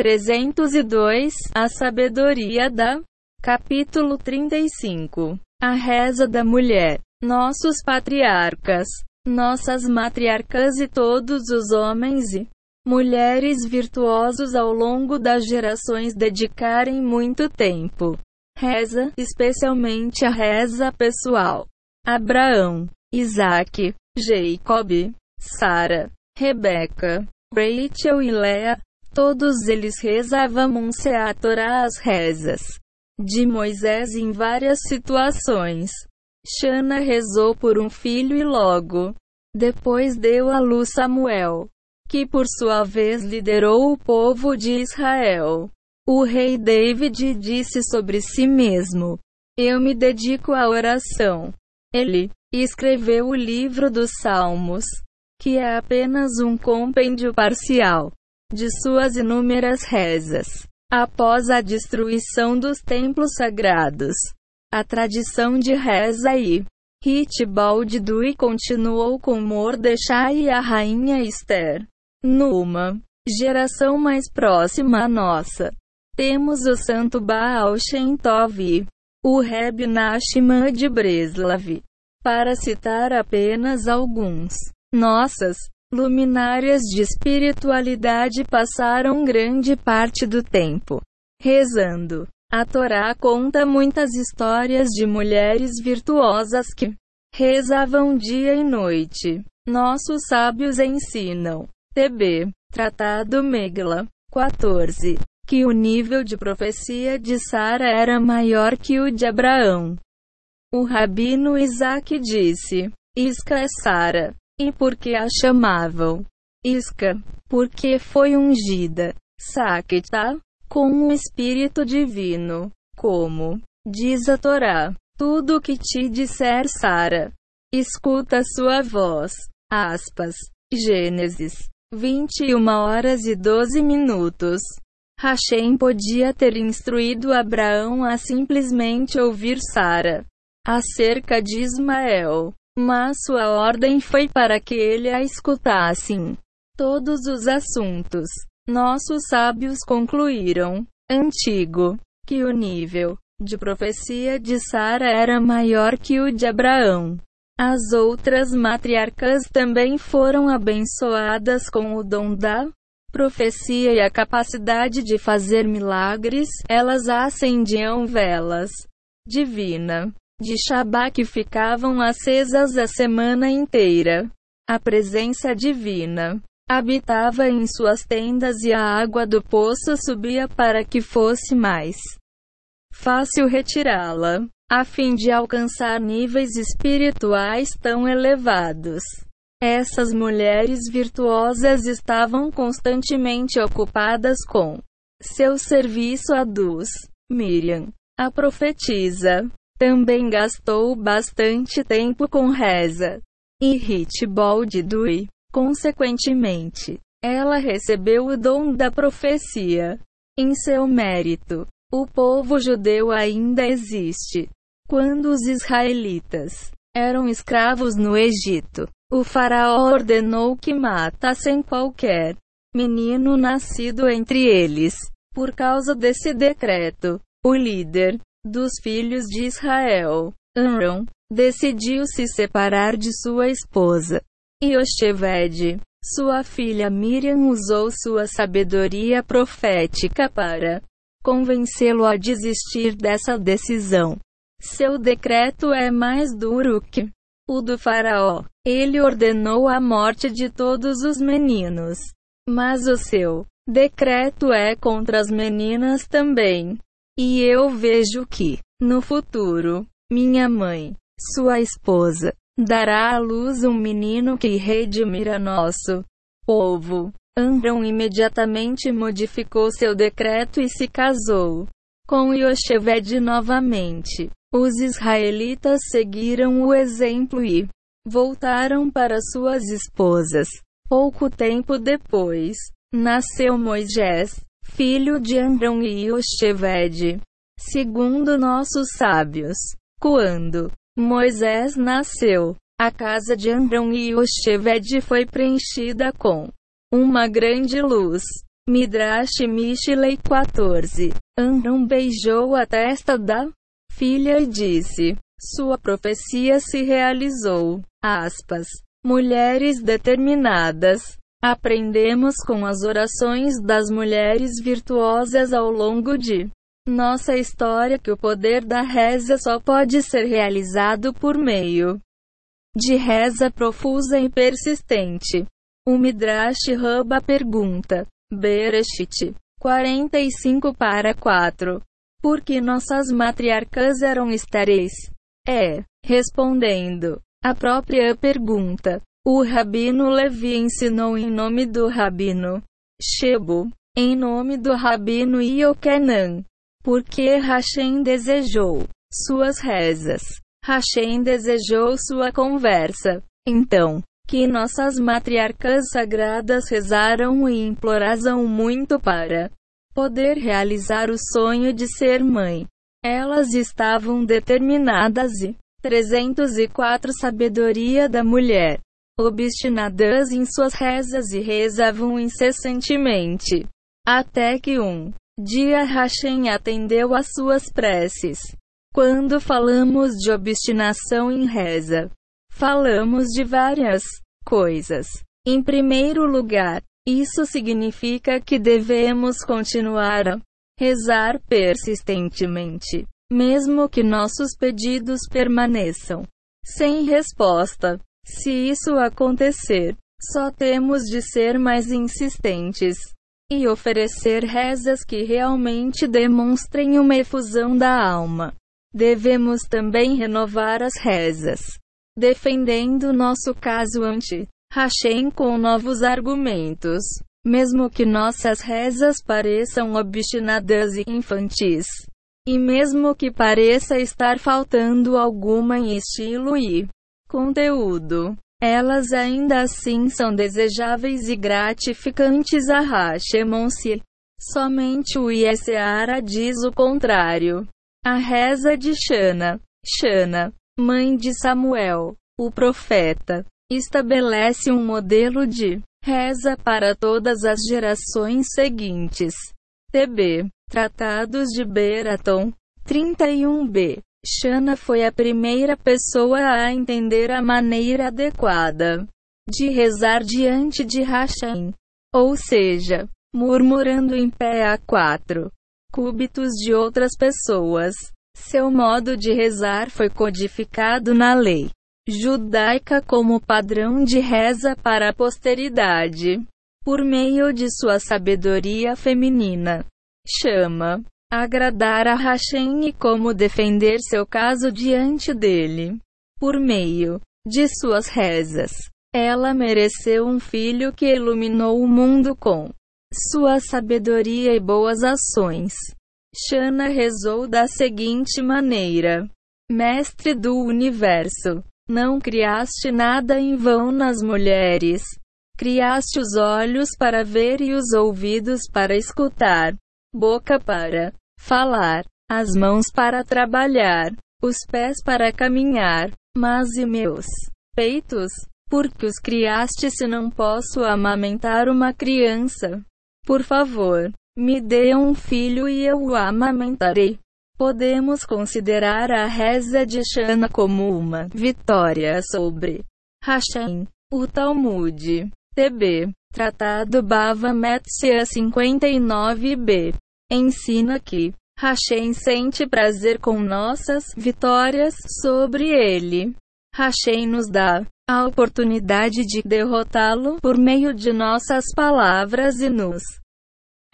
302 A sabedoria da Capítulo 35 A reza da mulher. Nossos patriarcas, nossas matriarcas e todos os homens e mulheres virtuosos ao longo das gerações dedicarem muito tempo. Reza, especialmente a reza pessoal. Abraão, Isaac, Jacob, Sara, Rebeca, Rachel e Lea, todos eles rezavam se a Torá as rezas de Moisés em várias situações. Shana rezou por um filho e logo depois deu à luz Samuel, que por sua vez liderou o povo de Israel. O rei David disse sobre si mesmo: Eu me dedico à oração. Ele escreveu o livro dos Salmos, que é apenas um compêndio parcial de suas inúmeras rezas. Após a destruição dos templos sagrados, a tradição de reza e Hitbald Dui continuou com Mordechai e a rainha Esther. Numa geração mais próxima à nossa, temos o santo Baal Shem Tov, o Reb Nachman de Breslav, para citar apenas alguns. Nossas luminárias de espiritualidade passaram grande parte do tempo rezando. A Torá conta muitas histórias de mulheres virtuosas que rezavam dia e noite. Nossos sábios ensinam. TB. Tratado Megla. 14. Que o nível de profecia de Sara era maior que o de Abraão. O rabino Isaac disse: Isca é Sara. E por que a chamavam Isca? Porque foi ungida. Sakita, com o Espírito Divino. Como diz a Torá: Tudo o que te disser Sara, escuta sua voz. Aspas. Gênesis 21 horas e 12 minutos. Hashem podia ter instruído Abraão a simplesmente ouvir Sara acerca de Ismael. Mas sua ordem foi para que ele a escutasse todos os assuntos. Nossos sábios concluíram, antigo, que o nível de profecia de Sara era maior que o de Abraão. As outras matriarcas também foram abençoadas com o dom da profecia e a capacidade de fazer milagres, elas acendiam velas divina de Shabá que ficavam acesas a semana inteira. A presença divina habitava em suas tendas e a água do poço subia para que fosse mais fácil retirá-la, a fim de alcançar níveis espirituais tão elevados. Essas mulheres virtuosas estavam constantemente ocupadas com seu serviço a Duz. Miriam, a profetisa, também gastou bastante tempo com reza e Hitbald Dui. Consequentemente, ela recebeu o dom da profecia. Em seu mérito, o povo judeu ainda existe. Quando os israelitas eram escravos no Egito, o faraó ordenou que matassem qualquer menino nascido entre eles. Por causa desse decreto, o líder dos filhos de Israel, Aaron, decidiu se separar de sua esposa. Yosheved, sua filha Miriam usou sua sabedoria profética para convencê-lo a desistir dessa decisão. Seu decreto é mais duro que o do faraó. Ele ordenou a morte de todos os meninos. Mas o seu decreto é contra as meninas também. E eu vejo que, no futuro, minha mãe, sua esposa, dará à luz um menino que redimira nosso povo. Amram imediatamente modificou seu decreto e se casou com Yosheved novamente. Os israelitas seguiram o exemplo e voltaram para suas esposas. Pouco tempo depois, nasceu Moisés, filho de Andrão e Yosheved. Segundo nossos sábios, quando Moisés nasceu, a casa de Andrão e Yosheved foi preenchida com uma grande luz. Midrash Mishlei 14. Amram beijou a testa da filha e disse: Sua profecia se realizou. Aspas. Mulheres determinadas. Aprendemos com as orações das mulheres virtuosas ao longo de nossa história que o poder da reza só pode ser realizado por meio de reza profusa e persistente. O Midrash Rabba pergunta: Bereshit 45 para 4. Por que nossas matriarcas eram estéreis? É, respondendo a própria pergunta, o Rabino Levi ensinou em nome do Rabino Shebo, em nome do Rabino Iokenan, porque Hashem desejou suas rezas. Hashem desejou sua conversa. Então, que nossas matriarcas sagradas rezaram e imploraram muito para poder realizar o sonho de ser mãe. Elas estavam determinadas e 304 Sabedoria da mulher obstinadas em suas rezas e rezavam incessantemente. Até que um dia Hashem atendeu às suas preces. Quando falamos de obstinação em reza, falamos de várias coisas. Em primeiro lugar, isso significa que devemos continuar a rezar persistentemente, mesmo que nossos pedidos permaneçam sem resposta. Se isso acontecer, só temos de ser mais insistentes e oferecer rezas que realmente demonstrem uma efusão da alma. Devemos também renovar as rezas, defendendo nosso caso ante Hashem com novos argumentos, mesmo que nossas rezas pareçam obstinadas e infantis. E mesmo que pareça estar faltando alguma em estilo e conteúdo. Elas ainda assim são desejáveis e gratificantes a Hashemon-se. Somente o Yeseara diz o contrário. A reza de Shana, Shana, mãe de Samuel, o profeta, estabelece um modelo de reza para todas as gerações seguintes. TB, Tratados de Beraton, 31b. Shana foi a primeira pessoa a entender a maneira adequada de rezar diante de Hashem, ou seja, murmurando em pé a quatro cúbitos de outras pessoas. Seu modo de rezar foi codificado na lei judaica como padrão de reza para a posteridade, por meio de sua sabedoria feminina. Chama agradar a Hashem e como defender seu caso diante dele. Por meio de suas rezas, ela mereceu um filho que iluminou o mundo com sua sabedoria e boas ações. Shana rezou da seguinte maneira: Mestre do universo, não criaste nada em vão nas mulheres. Criaste os olhos para ver e os ouvidos para escutar, boca para falar, as mãos para trabalhar, os pés para caminhar, mas e meus peitos? Porque os criaste se não posso amamentar uma criança? Por favor, me dê um filho e eu o amamentarei. Podemos considerar a reza de Shana como uma vitória sobre Hashem. O Talmud. TB. Tratado Bava Metzia 59b ensina que Hashem sente prazer com nossas vitórias sobre ele. Hashem nos dá a oportunidade de derrotá-lo por meio de nossas palavras e nos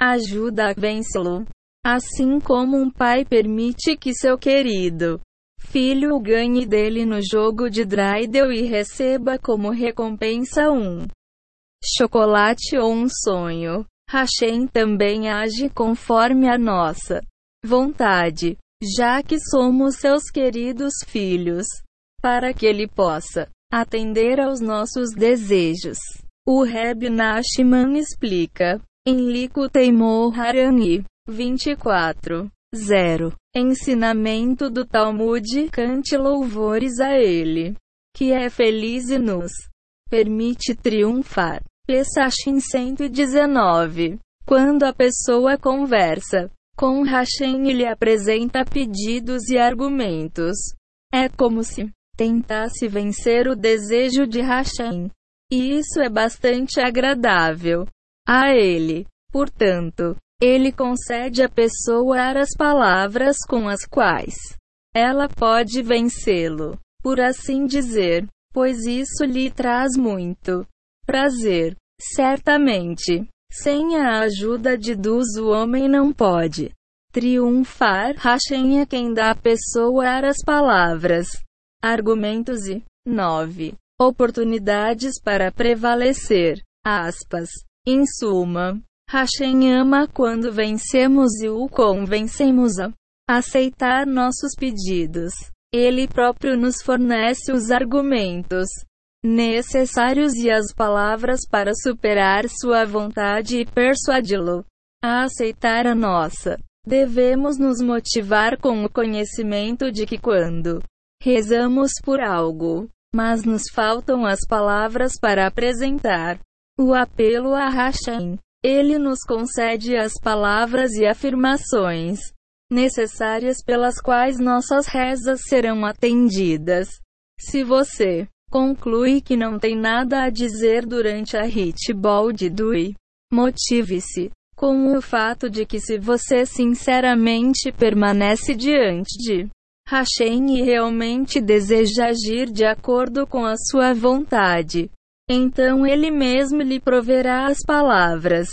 ajuda a vencê-lo. Assim como um pai permite que seu querido filho ganhe dele no jogo de Dreidel e receba como recompensa um chocolate ou um sonho. Hashem também age conforme a nossa vontade, já que somos seus queridos filhos, para que ele possa atender aos nossos desejos. O Reb Nachman explica, em Likutei Moharani 24, 0, ensinamento do Talmud, cante louvores a ele, que é feliz e nos permite triunfar. Pesachim 119. Quando a pessoa conversa com Hashem, ele apresenta pedidos e argumentos. É como se tentasse vencer o desejo de Hashem. E isso é bastante agradável a ele. Portanto, ele concede à pessoa as palavras com as quais ela pode vencê-lo, por assim dizer, pois isso lhe traz muito prazer. Certamente, sem a ajuda de Deus o homem não pode triunfar. Hashem é quem dá à pessoa as palavras, argumentos e 9. Oportunidades para prevalecer. Aspas. Em suma, Hashem ama quando vencemos e o convencemos a aceitar nossos pedidos. Ele próprio nos fornece os argumentos necessários e as palavras para superar sua vontade e persuadi-lo a aceitar a nossa. Devemos nos motivar com o conhecimento de que quando rezamos por algo, mas nos faltam as palavras para apresentar o apelo a Hashem, ele nos concede as palavras e afirmações necessárias pelas quais nossas rezas serão atendidas. Se você conclui que não tem nada a dizer durante a hitball de Dui, motive-se com o fato de que se você sinceramente permanece diante de Hashem e realmente deseja agir de acordo com a sua vontade, então ele mesmo lhe proverá as palavras.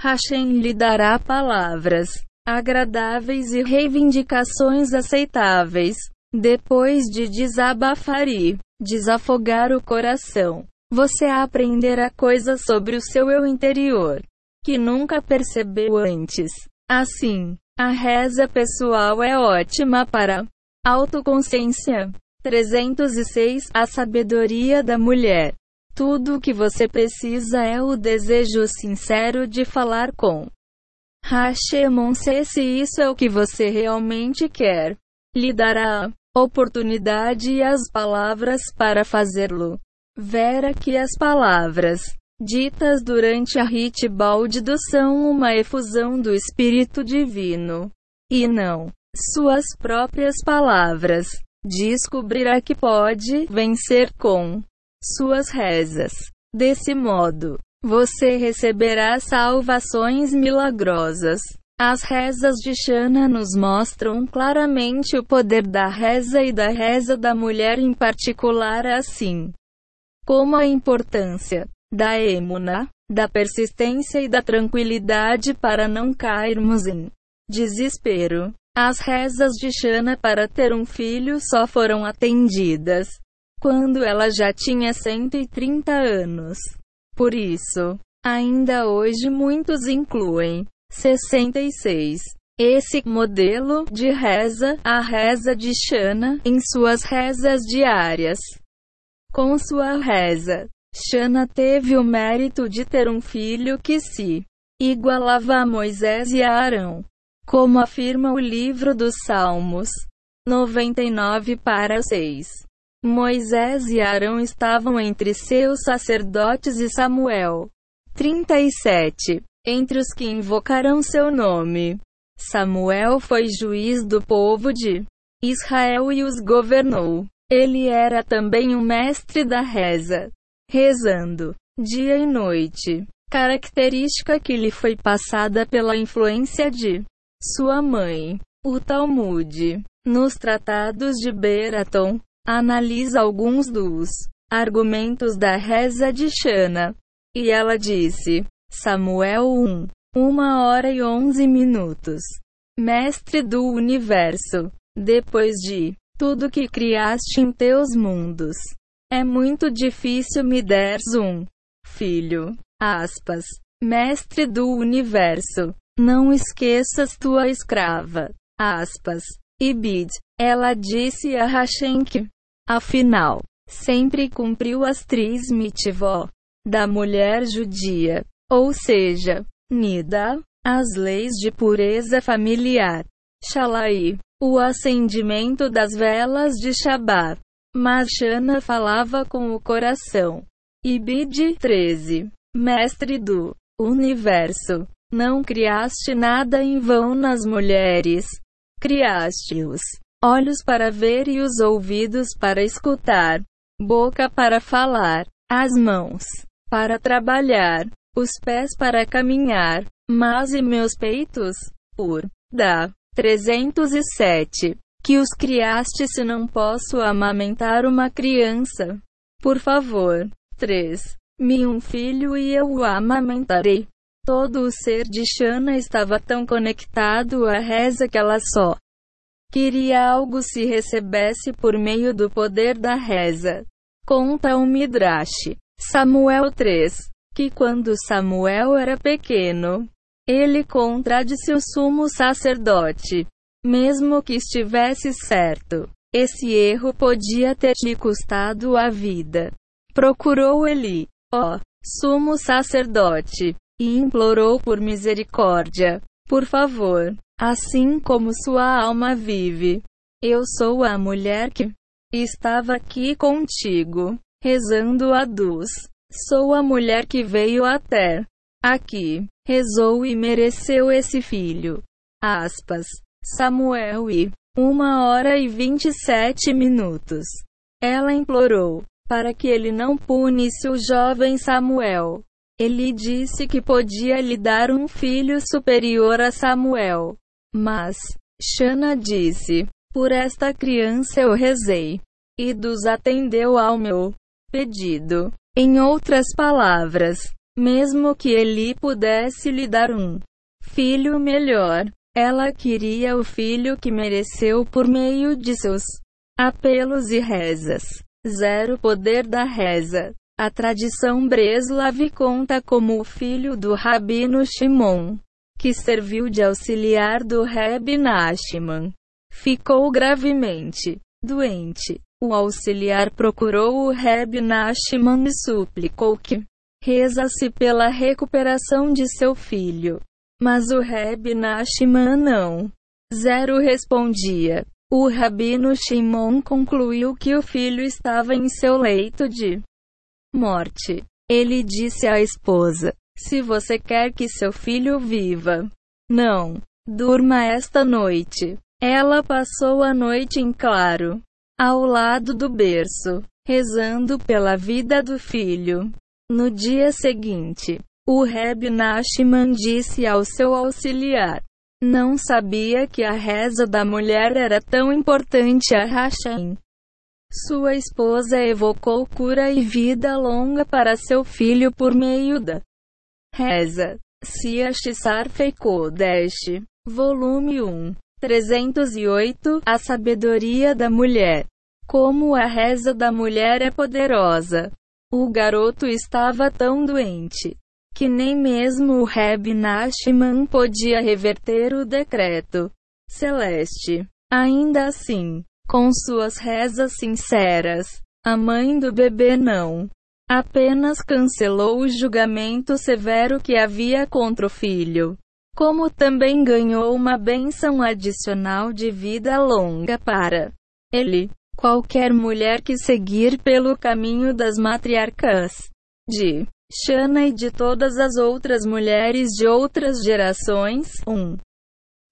Hashem lhe dará palavras agradáveis e reivindicações aceitáveis. Depois de desabafar e desafogar o coração, você aprenderá coisas sobre o seu eu interior que nunca percebeu antes. Assim, a reza pessoal é ótima para autoconsciência. 306 A sabedoria da mulher. Tudo o que você precisa é o desejo sincero de falar com Hashemon se isso é o que você realmente quer. Lhe dará oportunidade e as palavras para fazê-lo. Vera que as palavras ditas durante a Hit Baldido são uma efusão do Espírito Divino. E não suas próprias palavras. Descobrirá que pode vencer com suas rezas. Desse modo, você receberá salvações milagrosas. As rezas de Shana nos mostram claramente o poder da reza e da reza da mulher em particular, assim como a importância da emuna, da persistência e da tranquilidade para não cairmos em desespero. As rezas de Shana para ter um filho só foram atendidas quando ela já tinha 130 anos. Por isso, ainda hoje muitos incluem 66. Esse modelo de reza, a reza de Shana, em suas rezas diárias. Com sua reza, Shana teve o mérito de ter um filho que se igualava a Moisés e a Arão. Como afirma o livro dos Salmos 99 para 6. Moisés e Arão estavam entre seus sacerdotes e Samuel. 37. Entre os que invocarão seu nome. Samuel foi juiz do povo de Israel e os governou. Ele era também um mestre da reza, rezando dia e noite, característica que lhe foi passada pela influência de sua mãe. O Talmud, nos tratados de Beraton, analisa alguns dos argumentos da reza de Shana. E ela disse: Samuel 1. Uma hora e onze minutos. Mestre do universo. Depois de tudo que criaste em teus mundos. É muito difícil me deres um filho. Aspas. Mestre do universo. Não esqueças tua escrava. Aspas. Ibid. Ela disse a Hashem que Afinal, sempre cumpriu as três mitzvot da mulher judia, ou seja, Nida, as leis de pureza familiar, Shalai, o acendimento das velas de Shabat. Marshana falava com o coração. Ibid 13, mestre do universo, Não criaste nada em vão nas mulheres. Criaste-os olhos para ver e os ouvidos para escutar, boca para falar, as mãos para trabalhar, os pés para caminhar, mas e meus peitos? Por da 307 que os criaste se não posso amamentar uma criança? Por favor. 3. Me um filho e eu o amamentarei. Todo o ser de Shana estava tão conectado à reza que ela só queria algo se recebesse por meio do poder da reza. Conta o Midrash. Samuel 3. Que quando Samuel era pequeno, ele contradisse o sumo sacerdote. Mesmo que estivesse certo, esse erro podia ter lhe custado a vida. Procurou Eli, ó sumo sacerdote, e implorou por misericórdia. Por favor, assim como sua alma vive, eu sou a mulher que estava aqui contigo, rezando a Duz. Sou a mulher que veio até aqui, rezou e mereceu esse filho. Aspas. Samuel e uma hora e vinte e sete minutos. Ela implorou para que ele não punisse o jovem Samuel. Ele disse que podia lhe dar um filho superior a Samuel. Mas, Shana disse: Por esta criança eu rezei. E dos atendeu ao meu pedido. Em outras palavras, mesmo que Eli pudesse lhe dar um filho melhor, ela queria o filho que mereceu por meio de seus apelos e rezas. Zero poder da reza. A tradição Breslav conta como o filho do Rabino Shimon, que serviu de auxiliar do Reb Nachman, ficou gravemente doente. O auxiliar procurou o Reb Nachman e suplicou que reza-se pela recuperação de seu filho. Mas o Reb Nachman não. Zero respondia. O rabino Shimon concluiu que o filho estava em seu leito de morte. Ele disse à esposa: Se você quer que seu filho viva, não durma esta noite. Ela passou a noite em claro, ao lado do berço, rezando pela vida do filho. No dia seguinte, o Reb Nachman disse ao seu auxiliar: Não sabia que a reza da mulher era tão importante a Hashem. Sua esposa evocou cura e vida longa para seu filho por meio da reza. Siashissar Feikodesh. Volume 1. 308 A Sabedoria da Mulher. Como a reza da mulher é poderosa. O garoto estava tão doente que nem mesmo o Reb Nachman podia reverter o decreto celeste. Ainda assim, com suas rezas sinceras, a mãe do bebê não apenas cancelou o julgamento severo que havia contra o filho, como também ganhou uma bênção adicional de vida longa para ele. Qualquer mulher que seguir pelo caminho das matriarcas de Shana e de todas as outras mulheres de outras gerações, um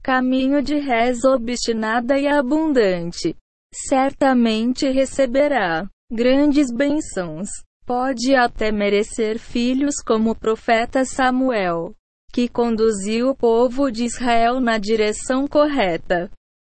caminho de reza obstinada e abundante, certamente receberá grandes bênçãos. Pode até merecer filhos como o profeta Samuel, que conduziu o povo de Israel na direção correta.